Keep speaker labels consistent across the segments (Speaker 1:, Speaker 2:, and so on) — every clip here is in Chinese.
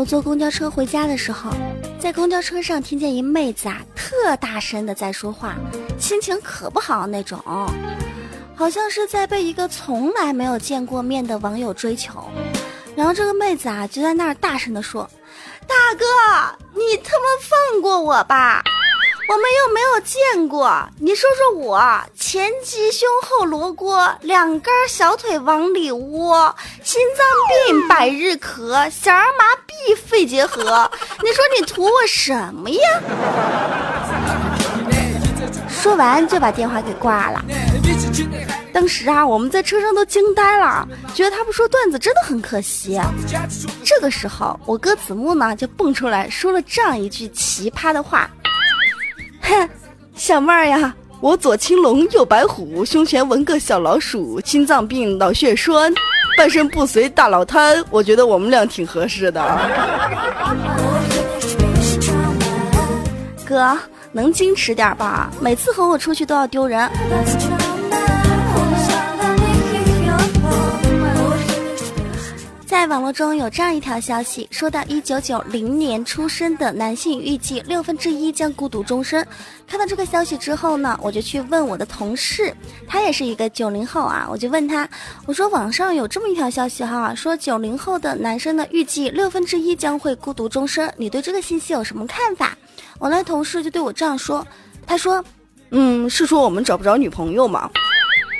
Speaker 1: 我坐公交车回家的时候，在公交车上听见一妹子啊，特大声的在说话，心情可不好那种，好像是在被一个从来没有见过面的网友追求。然后这个妹子啊，就在那儿大声的说：“大哥，你他妈放过我吧！”我们又没有见过，你说说我前鸡胸后罗锅，两根小腿往里窝，心脏病百日咳，小儿麻痹肺结核，你说你图我什么呀？说完就把电话给挂了。当时啊，我们在车上都惊呆了，觉得他不说段子真的很可惜。这个时候，我哥子木呢就蹦出来说了这样一句奇葩的话。哼，小妹儿呀，我左青龙右白虎，胸前纹个小老鼠，心脏病脑血栓，半身不遂大脑瘫，我觉得我们俩挺合适的。哥，能矜持点吧？每次和我出去都要丢人。网络中有这样一条消息，说到一九九零年出生的男性，预计六分之一将孤独终生。看到这个消息之后呢，我就去问我的同事，他也是一个九零后啊，我就问他，我说网上有这么一条消息哈，说九零后的男生呢，预计六分之一将会孤独终生，你对这个信息有什么看法？我那同事就对我这样说，他说，嗯，是说我们找不着女朋友吗？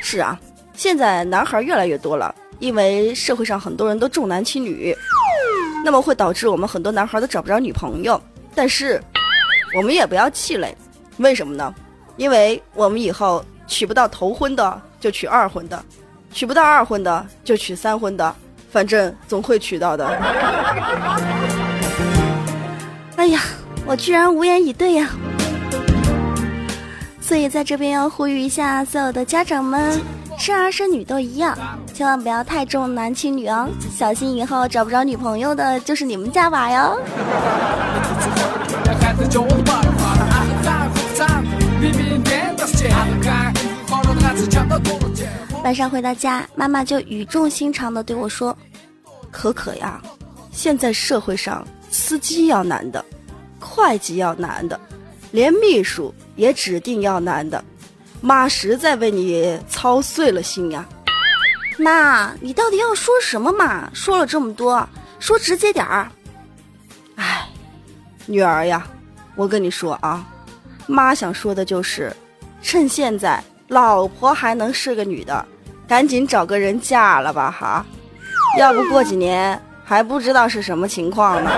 Speaker 1: 是啊，现在男孩越来越多了。因为社会上很多人都重男轻女，那么会导致我们很多男孩都找不着女朋友。但是，我们也不要气馁，为什么呢？因为我们以后娶不到头婚的就娶二婚的，娶不到二婚的就娶三婚的，反正总会娶到的。哎呀，我居然无言以对呀！所以在这边要呼吁一下所有的家长们。生儿生女都一样，千万不要太重男轻女哦，小心以后找不着女朋友的就是你们家娃哟。晚上回到家，妈妈就语重心长的对我说：“可可呀，现在社会上司机要男的，会计要男的，连秘书也指定要男的。”妈实在为你操碎了心呀，妈，你到底要说什么嘛？说了这么多，说直接点儿。哎，女儿呀，我跟你说啊，妈想说的就是，趁现在老婆还能是个女的，赶紧找个人嫁了吧哈，要不过几年还不知道是什么情况呢。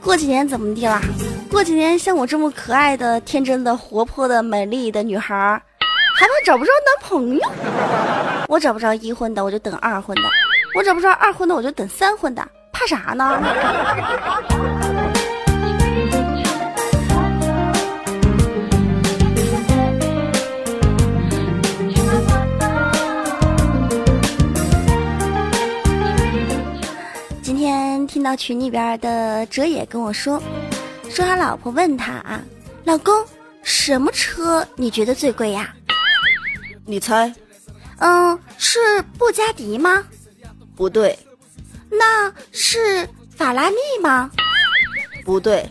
Speaker 1: 过几年怎么地啦？过几年像我这么可爱的、天真的、活泼的、美丽的女孩儿，还怕找不着男朋友？我找不着一婚的，我就等二婚的；我找不着二婚的，我就等三婚的。怕啥呢？今天听到群里边的哲野跟我说。说他老婆问他啊，老公，什么车你觉得最贵呀？你猜？嗯，是布加迪吗？不对。那是法拉利吗？不对。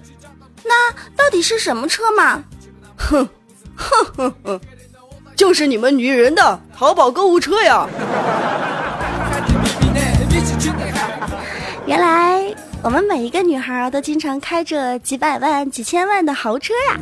Speaker 1: 那到底是什么车嘛？哼，哼哼哼，就是你们女人的淘宝购物车呀。原来。我们每一个女孩都经常开着几百万、几千万的豪车呀。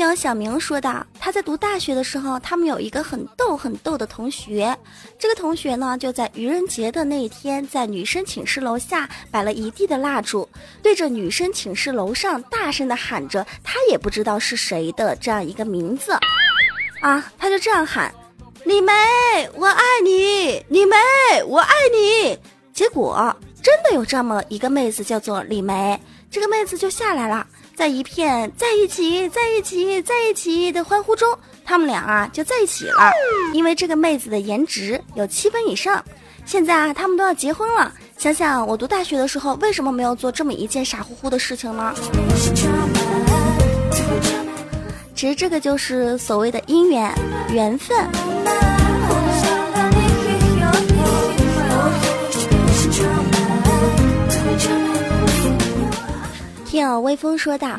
Speaker 1: 听小明说的，他在读大学的时候，他们有一个很逗很逗的同学。这个同学呢，就在愚人节的那一天，在女生寝室楼下摆了一地的蜡烛，对着女生寝室楼上大声的喊着他也不知道是谁的这样一个名字，啊，他就这样喊：“李梅，我爱你，李梅，我爱你。”结果真的有这么一个妹子叫做李梅，这个妹子就下来了。在一片在一起，在一起，在一起的欢呼中，他们俩啊就在一起了。因为这个妹子的颜值有七分以上，现在啊他们都要结婚了。想想我读大学的时候，为什么没有做这么一件傻乎乎的事情呢？其实这个就是所谓的姻缘缘分。听友微风说道：“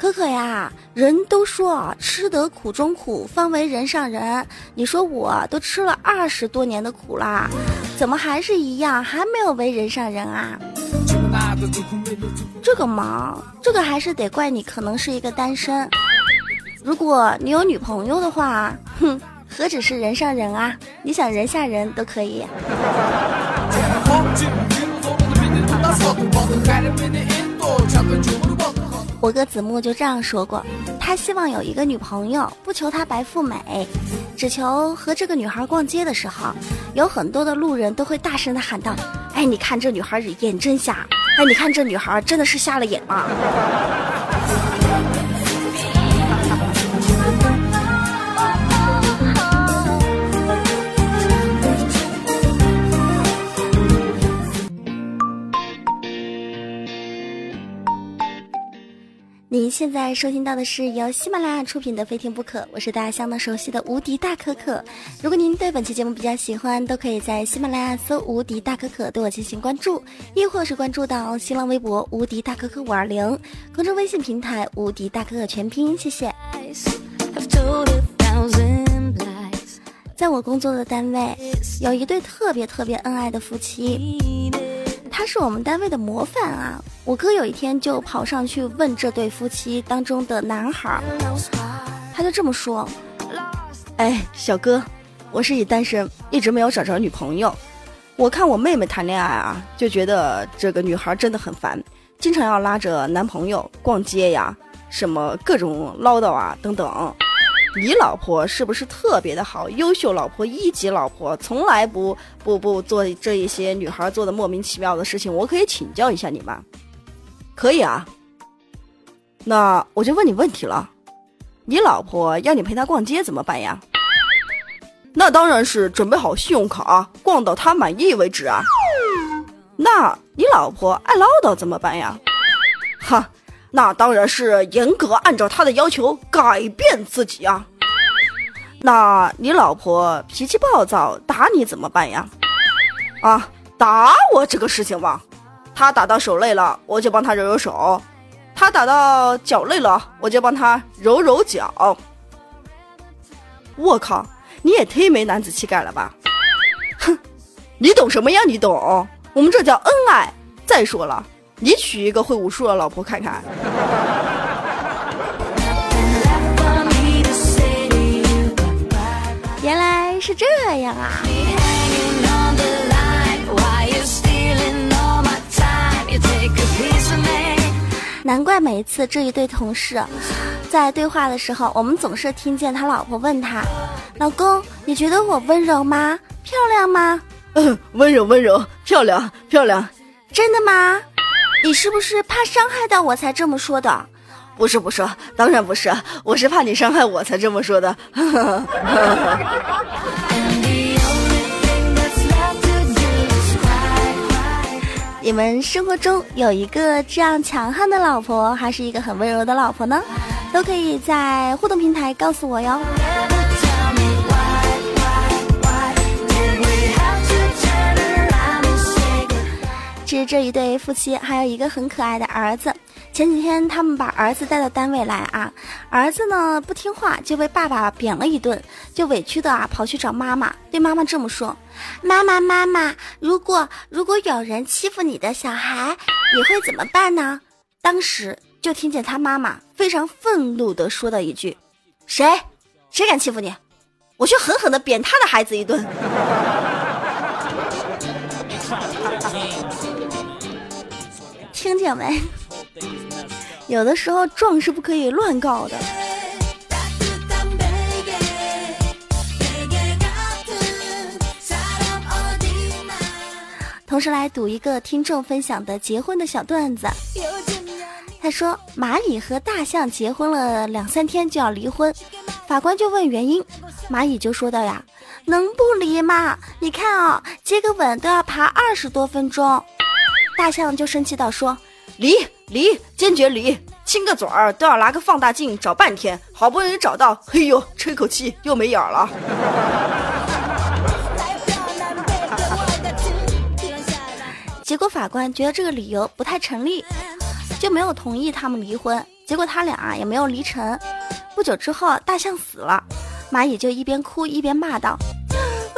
Speaker 1: 可可呀，人都说吃得苦中苦，方为人上人。你说我都吃了二十多年的苦啦，怎么还是一样，还没有为人上人啊？这个嘛，这个还是得怪你，可能是一个单身。如果你有女朋友的话，哼，何止是人上人啊，你想人下人都可以。”我哥子木就这样说过，他希望有一个女朋友，不求她白富美，只求和这个女孩逛街的时候，有很多的路人都会大声的喊道：“哎，你看这女孩眼真瞎！哎，你看这女孩真的是瞎了眼啊。”您现在收听到的是由喜马拉雅出品的《非听不可》，我是大家相当熟悉的无敌大可可。如果您对本期节目比较喜欢，都可以在喜马拉雅搜“无敌大可可”对我进行关注，亦或是关注到新浪微博“无敌大可可五二零”公众微信平台“无敌大可可全拼”。谢谢。在我工作的单位，有一对特别特别恩爱的夫妻。他是我们单位的模范啊！我哥有一天就跑上去问这对夫妻当中的男孩，他就这么说：“哎，小哥，我是一单身，一直没有找着女朋友。我看我妹妹谈恋爱啊，就觉得这个女孩真的很烦，经常要拉着男朋友逛街呀，什么各种唠叨啊等等。”你老婆是不是特别的好，优秀老婆，一级老婆，从来不不不做这一些女孩做的莫名其妙的事情？我可以请教一下你吗？可以啊。那我就问你问题了，你老婆要你陪她逛街怎么办呀？那当然是准备好信用卡，逛到她满意为止啊。那你老婆爱唠叨怎么办呀？哈。那当然是严格按照他的要求改变自己啊。那你老婆脾气暴躁，打你怎么办呀？啊，打我这个事情吧，他打到手累了，我就帮他揉揉手；他打到脚累了，我就帮他揉揉脚。我靠，你也忒没男子气概了吧？哼，你懂什么呀？你懂？我们这叫恩爱。再说了。你娶一个会武术的老婆看看。原来是这样啊！难怪每一次这一对同事在对话的时候，我们总是听见他老婆问他：“老公，你觉得我温柔吗？漂亮吗？”“
Speaker 2: 嗯，温柔，温柔，漂亮，漂亮。”“
Speaker 1: 真的吗？”你是不是怕伤害到我才这么说的？
Speaker 2: 不是不是，当然不是，我是怕你伤害我才这么说的。
Speaker 1: 你们生活中有一个这样强悍的老婆，还是一个很温柔的老婆呢？都可以在互动平台告诉我哟。其实这一对夫妻还有一个很可爱的儿子。前几天他们把儿子带到单位来啊，儿子呢不听话，就被爸爸扁了一顿，就委屈的啊跑去找妈妈，对妈妈这么说：“妈妈妈妈，如果如果有人欺负你的小孩，你会怎么办呢？”当时就听见他妈妈非常愤怒的说了一句：“谁谁敢欺负你，我去狠狠的扁他的孩子一顿。”听见没？有的时候状是不可以乱告的。同时来读一个听众分享的结婚的小段子。他说：蚂蚁和大象结婚了两三天就要离婚，法官就问原因，蚂蚁就说道呀：能不离吗？你看啊，接个吻都要爬二十多分钟。大象就生气道说：“
Speaker 2: 离离，坚决离！亲个嘴儿都要拿个放大镜找半天，好不容易找到，嘿呦，吹口气又没影儿了。”
Speaker 1: 结果法官觉得这个理由不太成立，就没有同意他们离婚。结果他俩也没有离成。不久之后，大象死了，蚂蚁就一边哭一边骂道：“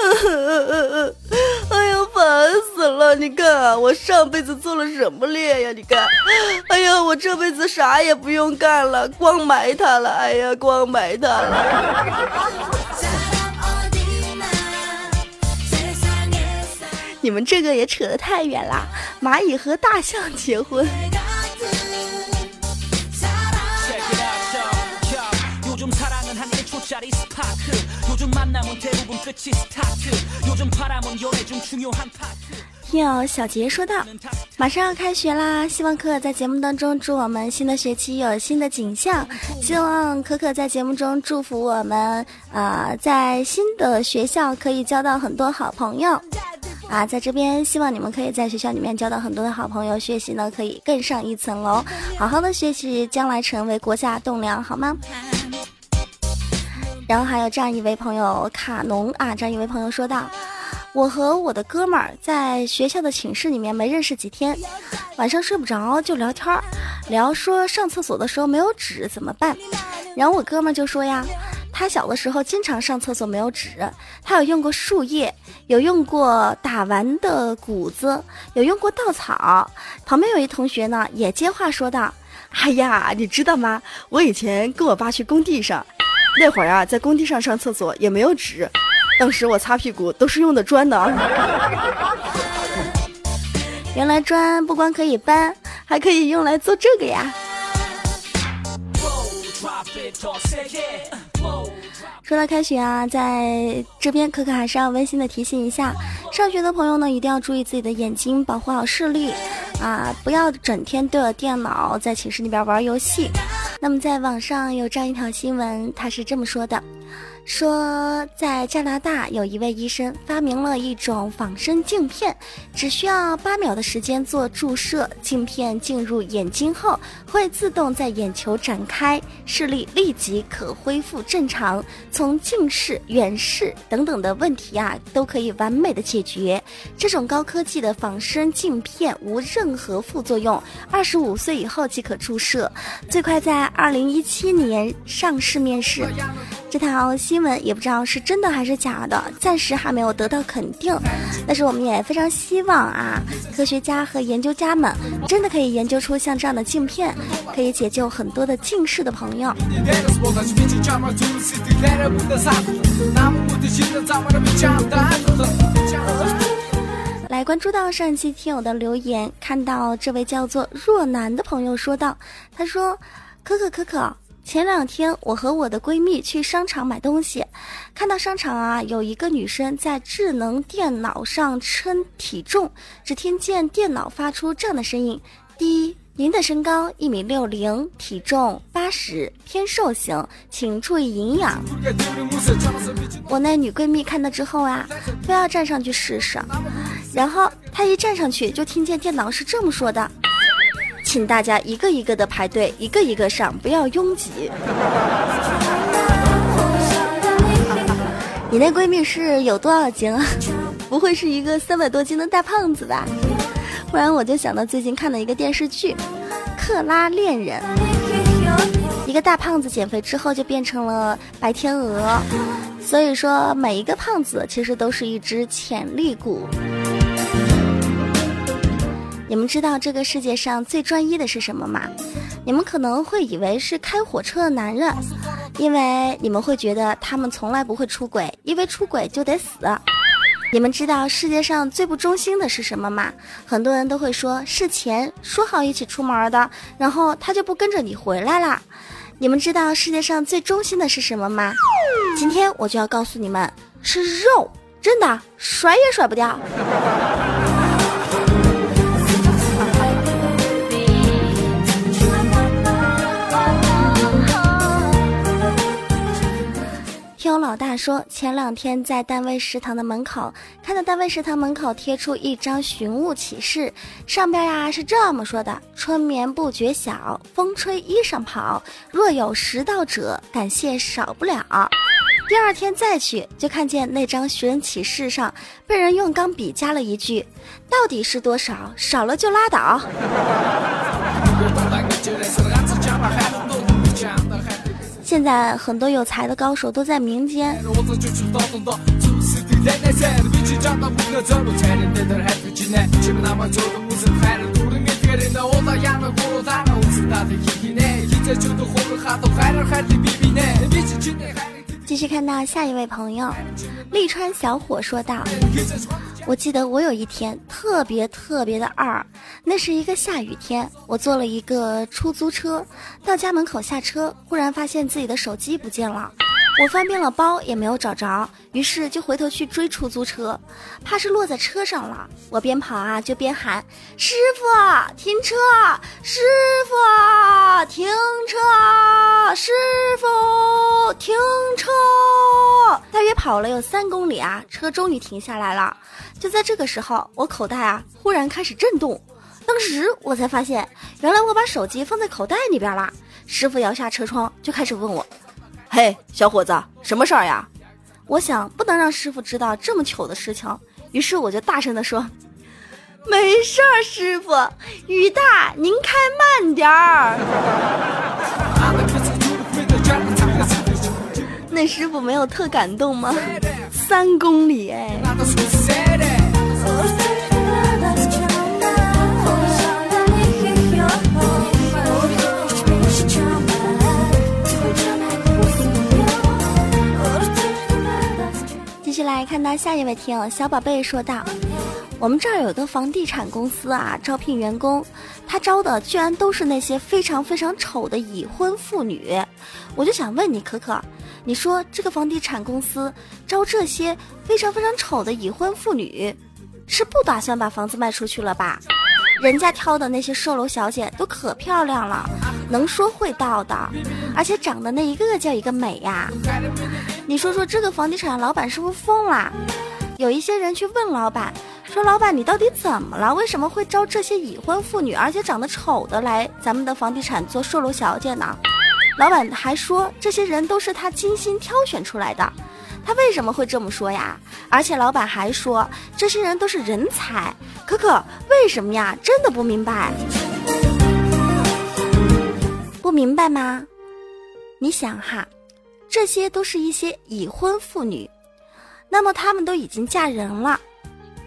Speaker 2: 哎呀，烦死了！你看我上辈子做了什么孽呀？你看，哎呀，我这辈子啥也不用干了，光埋它了！哎呀，光埋它了！”
Speaker 1: 你们这个也扯得太远了，蚂蚁和大象结婚。听友小杰说道：“马上要开学啦，希望可可在节目当中祝我们新的学期有新的景象。希望可可在节目中祝福我们，啊，在新的学校可以交到很多好朋友。”啊，在这边希望你们可以在学校里面交到很多的好朋友，学习呢可以更上一层楼，好好的学习，将来成为国家栋梁，好吗？然后还有这样一位朋友卡农啊，这样一位朋友说道：“我和我的哥们儿在学校的寝室里面没认识几天，晚上睡不着就聊天儿，聊说上厕所的时候没有纸怎么办，然后我哥们儿就说呀。”他小的时候经常上厕所没有纸，他有用过树叶，有用过打完的谷子，有用过稻草。旁边有一同学呢，也接话说道：“
Speaker 2: 哎呀，你知道吗？我以前跟我爸去工地上，那会儿啊，在工地上上厕所也没有纸，当时我擦屁股都是用的砖呢。
Speaker 1: 原来砖不光可以搬，还可以用来做这个呀。”说到开学啊，在这边可可还是要温馨的提醒一下，上学的朋友呢，一定要注意自己的眼睛，保护好视力，啊，不要整天对着电脑在寝室里边玩游戏。那么在网上有这样一条新闻，他是这么说的。说，在加拿大有一位医生发明了一种仿生镜片，只需要八秒的时间做注射，镜片进入眼睛后会自动在眼球展开，视力立即可恢复正常，从近视、远视等等的问题啊都可以完美的解决。这种高科技的仿生镜片无任何副作用，二十五岁以后即可注射，最快在二零一七年上市面世。这条新闻也不知道是真的还是假的，暂时还没有得到肯定。但是我们也非常希望啊，科学家和研究家们真的可以研究出像这样的镜片，可以解救很多的近视的朋友。来关注到上一期听友的留言，看到这位叫做若男的朋友说道：“他说，可可可可。”前两天，我和我的闺蜜去商场买东西，看到商场啊有一个女生在智能电脑上称体重，只听见电脑发出这样的声音：“第一，您的身高一米六零，体重八十，偏瘦型，请注意营养。”我那女闺蜜看到之后啊，非要站上去试试，然后她一站上去就听见电脑是这么说的。请大家一个一个的排队，一个一个上，不要拥挤。你那闺蜜是有多少斤啊？不会是一个三百多斤的大胖子吧？不然我就想到最近看的一个电视剧《克拉恋人》，一个大胖子减肥之后就变成了白天鹅，所以说每一个胖子其实都是一只潜力股。你们知道这个世界上最专一的是什么吗？你们可能会以为是开火车的男人，因为你们会觉得他们从来不会出轨，因为出轨就得死。你们知道世界上最不忠心的是什么吗？很多人都会说是钱，说好一起出门的，然后他就不跟着你回来了。你们知道世界上最忠心的是什么吗？今天我就要告诉你们，是肉，真的甩也甩不掉。老老大说，前两天在单位食堂的门口看到单位食堂门口贴出一张寻物启事，上边呀是这么说的：“春眠不觉晓，风吹衣裳跑。若有拾到者，感谢少不了。”第二天再去，就看见那张寻人启事上被人用钢笔加了一句：“到底是多少？少了就拉倒。” 现在很多有才的高手都在民间。继续看到下一位朋友，利川小伙说道：“我记得我有一天特别特别的二，那是一个下雨天，我坐了一个出租车，到家门口下车，忽然发现自己的手机不见了。”我翻遍了包也没有找着，于是就回头去追出租车，怕是落在车上了。我边跑啊就边喊：“师傅，停车！师傅，停车！师傅，停车！”大约跑了有三公里啊，车终于停下来了。就在这个时候，我口袋啊忽然开始震动，当时我才发现，原来我把手机放在口袋里边了。师傅摇下车窗就开始问我。
Speaker 2: 嘿，小伙子，什么事儿呀？
Speaker 1: 我想不能让师傅知道这么糗的事情，于是我就大声的说：“
Speaker 2: 没事儿，师傅，雨大，您开慢点儿。”
Speaker 1: 那师傅没有特感动吗？三公里哎。来看到下一位听友小宝贝说道：“我们这儿有个房地产公司啊，招聘员工，他招的居然都是那些非常非常丑的已婚妇女。我就想问你，可可，你说这个房地产公司招这些非常非常丑的已婚妇女，是不打算把房子卖出去了吧？人家挑的那些售楼小姐都可漂亮了。”能说会道的，而且长得那一个叫一个美呀！你说说这个房地产老板是不是疯了？有一些人去问老板，说老板你到底怎么了？为什么会招这些已婚妇女，而且长得丑的来咱们的房地产做售楼小姐呢？老板还说这些人都是他精心挑选出来的。他为什么会这么说呀？而且老板还说这些人都是人才。可可为什么呀？真的不明白。不明白吗？你想哈，这些都是一些已婚妇女，那么她们都已经嫁人了，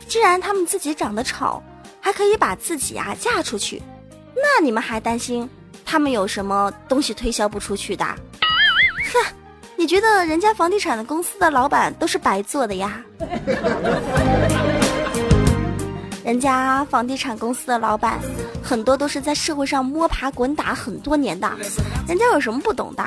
Speaker 1: 既然她们自己长得丑，还可以把自己啊嫁出去，那你们还担心她们有什么东西推销不出去的？哼，你觉得人家房地产的公司的老板都是白做的呀？人家房地产公司的老板，很多都是在社会上摸爬滚打很多年的，人家有什么不懂的？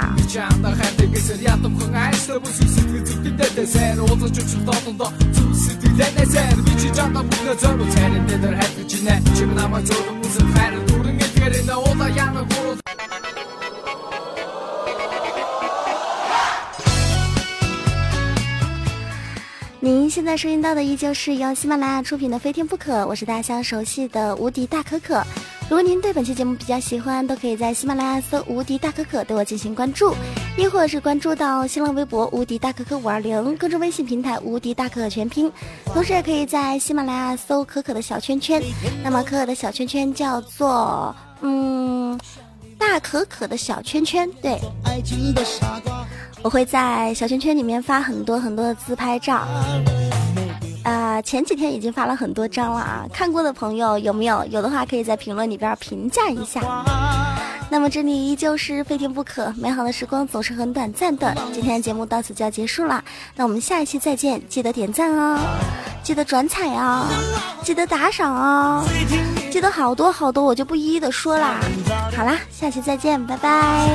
Speaker 1: 现在收听到的依旧是由喜马拉雅出品的《飞天不可》，我是大家熟悉的无敌大可可。如果您对本期节目比较喜欢，都可以在喜马拉雅搜“无敌大可可”对我进行关注，亦或是关注到新浪微博“无敌大可可五二零”，公众微信平台“无敌大可可全拼”。同时，也可以在喜马拉雅搜“可可的小圈圈”，那么可可的小圈圈叫做嗯大可可的小圈圈，对。我会在小圈圈里面发很多很多的自拍照，啊，前几天已经发了很多张了啊，看过的朋友有没有？有的话可以在评论里边评价一下。那么这里依旧是非听不可，美好的时光总是很短暂的。今天的节目到此就要结束了，那我们下一期再见，记得点赞哦，记得转采哦，记得打赏哦，记得好多好多，我就不一一的说啦。好啦，下期再见，拜拜。